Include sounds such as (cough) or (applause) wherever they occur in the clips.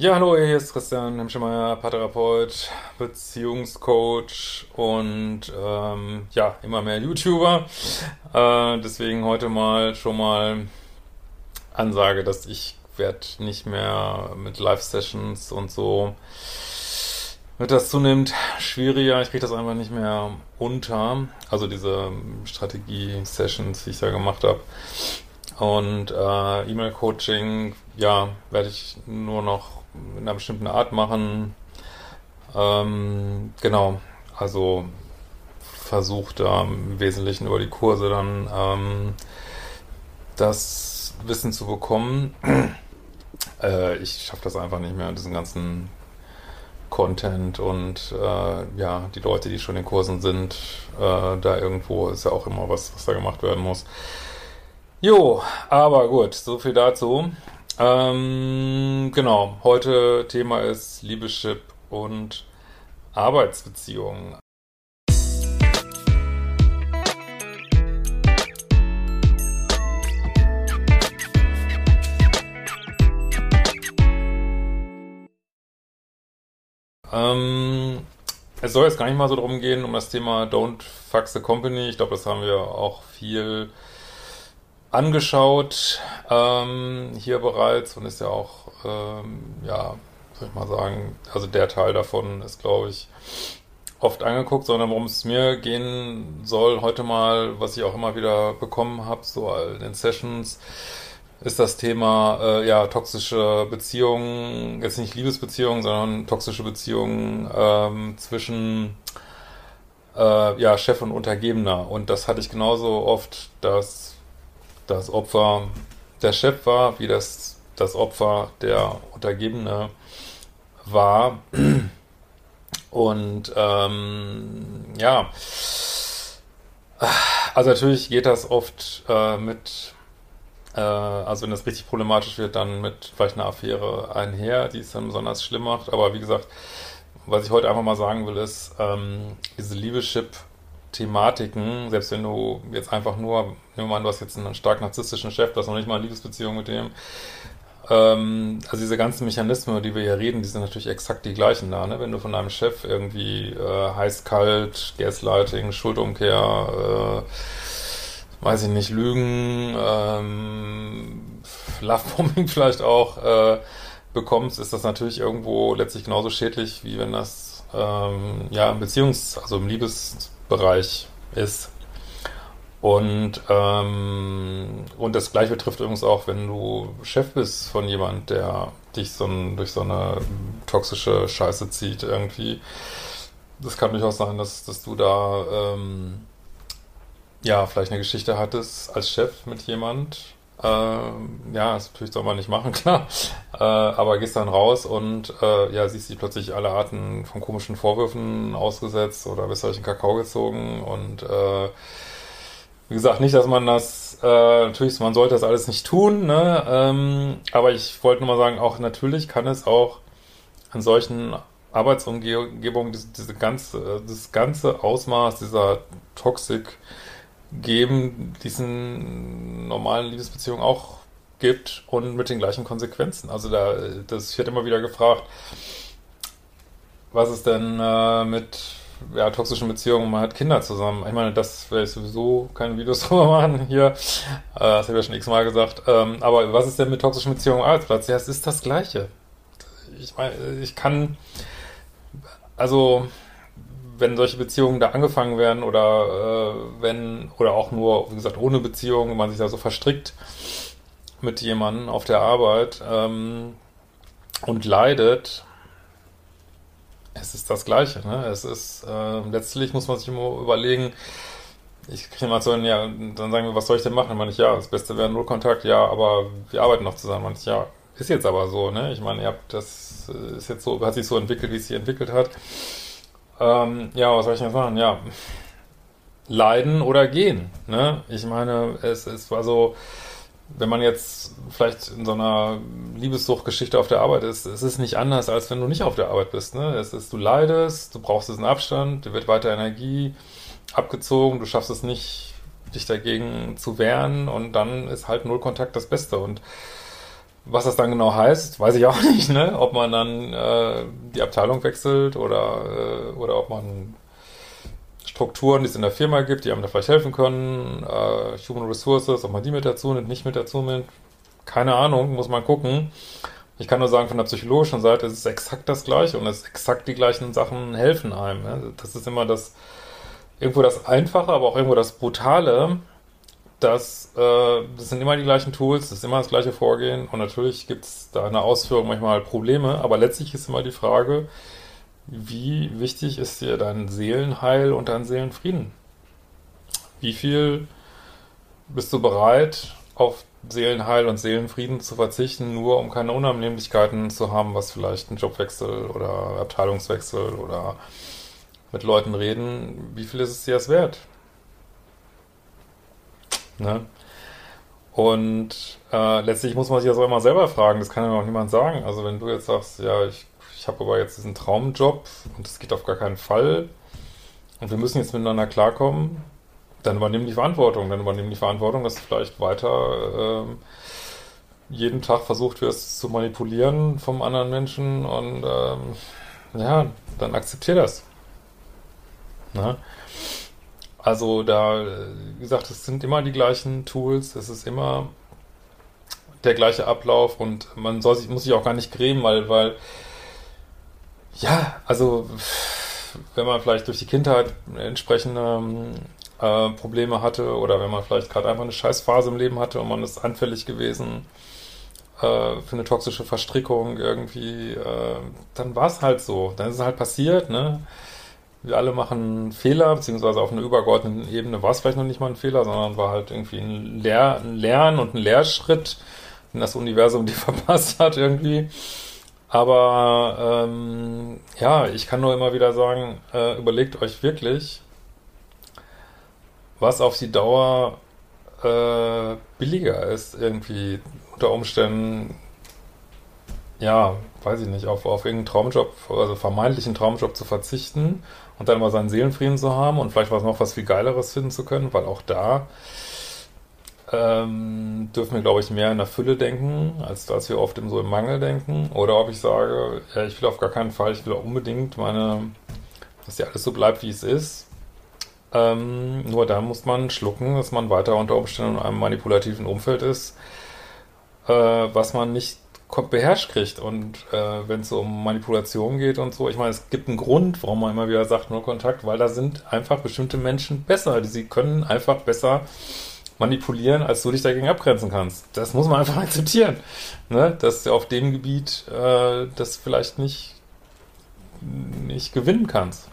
Ja, hallo, hier ist Christian Hemschemeyer, Paartherapeut, Beziehungscoach und ähm, ja, immer mehr YouTuber. Äh, deswegen heute mal schon mal Ansage, dass ich werde nicht mehr mit Live-Sessions und so wird das zunehmend schwieriger. Ich kriege das einfach nicht mehr unter. Also diese Strategie-Sessions, die ich da gemacht habe. Und äh, E-Mail-Coaching, ja, werde ich nur noch in einer bestimmten Art machen. Ähm, genau, also versucht da im Wesentlichen über die Kurse dann ähm, das Wissen zu bekommen. (clears throat) äh, ich schaffe das einfach nicht mehr, diesen ganzen Content und äh, ja, die Leute, die schon in Kursen sind, äh, da irgendwo ist ja auch immer was, was da gemacht werden muss. Jo, aber gut, so viel dazu. Ähm, genau, heute Thema ist Liebeschip und Arbeitsbeziehungen. Ähm, es soll jetzt gar nicht mal so darum gehen, um das Thema Don't Fuck the Company. Ich glaube, das haben wir auch viel angeschaut ähm, hier bereits und ist ja auch, ähm, ja, soll ich mal sagen, also der Teil davon ist, glaube ich, oft angeguckt, sondern worum es mir gehen soll heute mal, was ich auch immer wieder bekommen habe, so in den Sessions, ist das Thema äh, ja toxische Beziehungen, jetzt nicht Liebesbeziehungen, sondern toxische Beziehungen ähm, zwischen äh, ja Chef und Untergebener. Und das hatte ich genauso oft, dass das Opfer der Chef war, wie das das Opfer der Untergebene war. Und ähm, ja, also natürlich geht das oft äh, mit, äh, also wenn das richtig problematisch wird, dann mit vielleicht einer Affäre einher, die es dann besonders schlimm macht. Aber wie gesagt, was ich heute einfach mal sagen will, ist, ähm, diese Liebeschip Thematiken, selbst wenn du jetzt einfach nur, nehmen wir mal an, du hast jetzt einen stark narzisstischen Chef, du hast noch nicht mal eine Liebesbeziehung mit dem, ähm, also diese ganzen Mechanismen, die wir hier reden, die sind natürlich exakt die gleichen da, ne? Wenn du von deinem Chef irgendwie äh, heiß-kalt, Gaslighting, Schuldumkehr, äh, weiß ich nicht, Lügen, ähm, Lovebombing (laughs) vielleicht auch äh, bekommst, ist das natürlich irgendwo letztlich genauso schädlich, wie wenn das ähm, ja im Beziehungs-, also im Liebes- Bereich ist. Und, ähm, und das gleiche betrifft übrigens auch, wenn du Chef bist von jemand, der dich so ein, durch so eine toxische Scheiße zieht irgendwie. Das kann durchaus sein, dass, dass du da ähm, ja vielleicht eine Geschichte hattest als Chef mit jemand ja, das natürlich soll man nicht machen, (laughs) klar. Äh, aber gehst dann raus und äh, ja, siehst dich plötzlich alle Arten von komischen Vorwürfen ausgesetzt oder bist durch den Kakao gezogen und äh, wie gesagt, nicht, dass man das, äh, natürlich, man sollte das alles nicht tun, ne? Ähm, aber ich wollte nur mal sagen, auch natürlich kann es auch an solchen Arbeitsumgebungen diese, diese ganze, das ganze Ausmaß dieser Toxik geben, diesen normalen Liebesbeziehungen auch gibt und mit den gleichen Konsequenzen. Also da, das wird immer wieder gefragt, was ist denn äh, mit ja, toxischen Beziehungen, man hat Kinder zusammen. Ich meine, das werde ich sowieso keine Videos (laughs) drüber machen hier. Äh, das habe ich ja schon x-mal gesagt. Ähm, aber was ist denn mit toxischen Beziehungen am Arbeitsplatz? Ja, es ist das Gleiche. Ich meine, ich kann, also wenn solche Beziehungen da angefangen werden oder äh, wenn, oder auch nur, wie gesagt, ohne Beziehung, man sich da so verstrickt mit jemandem auf der Arbeit ähm, und leidet, es ist das Gleiche. Ne? Es ist, äh, letztlich muss man sich immer überlegen, ich kriege mal so ein, ja, dann sagen wir, was soll ich denn machen? Dann meine ich, ja, das Beste wäre Nullkontakt, ja, aber wir arbeiten noch zusammen. Meine ich, ja, ist jetzt aber so, ne? Ich meine, ihr habt das ist jetzt so, hat sich so entwickelt, wie es sich entwickelt hat. Ähm, ja, was soll ich denn sagen? Ja, leiden oder gehen, ne? Ich meine, es, es war so, wenn man jetzt vielleicht in so einer Liebessuchtgeschichte auf der Arbeit ist, es ist nicht anders, als wenn du nicht auf der Arbeit bist. Ne? Es ist, du leidest, du brauchst diesen Abstand, dir wird weiter Energie abgezogen, du schaffst es nicht, dich dagegen zu wehren und dann ist halt Null Kontakt das Beste. Und was das dann genau heißt, weiß ich auch (laughs) nicht, ne? Ob man dann äh, die Abteilung wechselt oder, äh, oder ob man Strukturen, die es in der Firma gibt, die einem da vielleicht helfen können, äh, Human Resources, ob man die mit dazu nimmt, nicht mit dazu nimmt, keine Ahnung, muss man gucken. Ich kann nur sagen, von der psychologischen Seite ist es exakt das Gleiche und es exakt die gleichen Sachen helfen einem. Ne? Das ist immer das, irgendwo das Einfache, aber auch irgendwo das Brutale, dass äh, das sind immer die gleichen Tools, das ist immer das gleiche Vorgehen und natürlich gibt es da in der Ausführung manchmal Probleme, aber letztlich ist immer die Frage, wie wichtig ist dir dein Seelenheil und dein Seelenfrieden? Wie viel bist du bereit, auf Seelenheil und Seelenfrieden zu verzichten, nur um keine Unannehmlichkeiten zu haben, was vielleicht ein Jobwechsel oder Abteilungswechsel oder mit Leuten reden, wie viel ist es dir das wert? Ne? Und äh, letztlich muss man sich das auch immer selber fragen, das kann ja auch niemand sagen. Also wenn du jetzt sagst, ja, ich ich habe aber jetzt diesen Traumjob und es geht auf gar keinen Fall und wir müssen jetzt miteinander klarkommen, dann übernehmen die Verantwortung. Dann übernehmen die Verantwortung, dass du vielleicht weiter ähm, jeden Tag versucht wirst zu manipulieren vom anderen Menschen und ähm, ja, dann akzeptier das. Na? Also da, wie gesagt, es sind immer die gleichen Tools, es ist immer der gleiche Ablauf und man soll sich, muss sich auch gar nicht grämen, weil, weil ja, also wenn man vielleicht durch die Kindheit entsprechende äh, Probleme hatte oder wenn man vielleicht gerade einfach eine Scheißphase im Leben hatte und man ist anfällig gewesen äh, für eine toxische Verstrickung irgendwie, äh, dann war es halt so. Dann ist es halt passiert, ne? Wir alle machen Fehler, beziehungsweise auf einer übergeordneten Ebene war es vielleicht noch nicht mal ein Fehler, sondern war halt irgendwie ein, Lehr ein Lern- und ein Lehrschritt, den das Universum (laughs) dir verpasst hat irgendwie. Aber ähm, ja, ich kann nur immer wieder sagen, äh, überlegt euch wirklich, was auf die Dauer äh, billiger ist, irgendwie unter Umständen, ja, weiß ich nicht, auf, auf irgendeinen Traumjob, also vermeintlichen Traumjob zu verzichten und dann mal seinen Seelenfrieden zu haben und vielleicht was noch was viel Geileres finden zu können, weil auch da ähm, dürfen wir, glaube ich, mehr in der Fülle denken, als dass wir oft im, so im Mangel denken. Oder ob ich sage, ja, ich will auf gar keinen Fall, ich will unbedingt meine, dass ja alles so bleibt, wie es ist. Ähm, nur da muss man schlucken, dass man weiter unter Umständen in einem manipulativen Umfeld ist, äh, was man nicht beherrscht kriegt. Und äh, wenn es um Manipulation geht und so, ich meine, es gibt einen Grund, warum man immer wieder sagt, nur Kontakt, weil da sind einfach bestimmte Menschen besser. Sie können einfach besser manipulieren, als du dich dagegen abgrenzen kannst. Das muss man einfach (laughs) akzeptieren. Ne? Dass du auf dem Gebiet äh, das vielleicht nicht, nicht gewinnen kannst.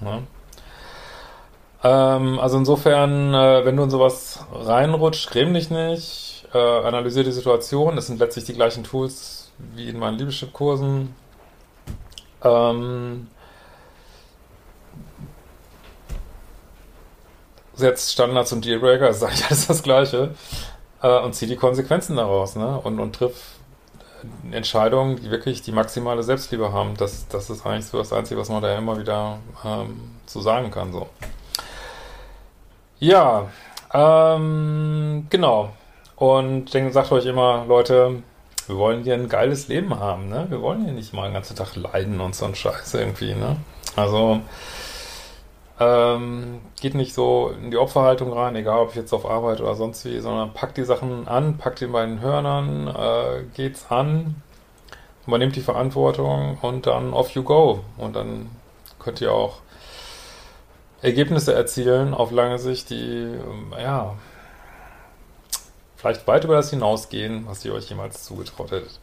Ne? Ähm, also insofern, äh, wenn du in sowas reinrutscht, gräm dich nicht, äh, analysiere die Situation. Das sind letztlich die gleichen Tools wie in meinen Leadership-Kursen. Ähm, setzt Standards und Dealbreaker, ist eigentlich alles das Gleiche, äh, und zieh die Konsequenzen daraus, ne? Und, und triff Entscheidungen, die wirklich die maximale Selbstliebe haben. Das, das ist eigentlich so das Einzige, was man da immer wieder ähm, zu sagen kann. So. Ja, ähm, genau. Und dann sagt euch immer, Leute, wir wollen hier ein geiles Leben haben, ne? Wir wollen hier nicht mal den ganzen Tag leiden und so ein Scheiß irgendwie, ne? Also, ähm, geht nicht so in die Opferhaltung rein, egal ob jetzt auf Arbeit oder sonst wie, sondern packt die Sachen an, packt die beiden Hörnern, äh, geht's an, übernimmt die Verantwortung und dann off you go. Und dann könnt ihr auch Ergebnisse erzielen auf lange Sicht, die, ja, vielleicht weit über das hinausgehen, was ihr euch jemals zugetraut hättet.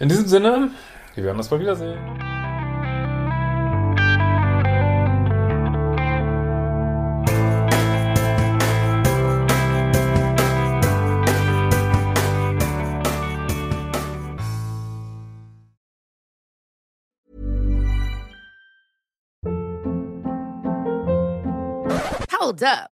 In diesem Sinne, wir werden uns bald wiedersehen. Hold up.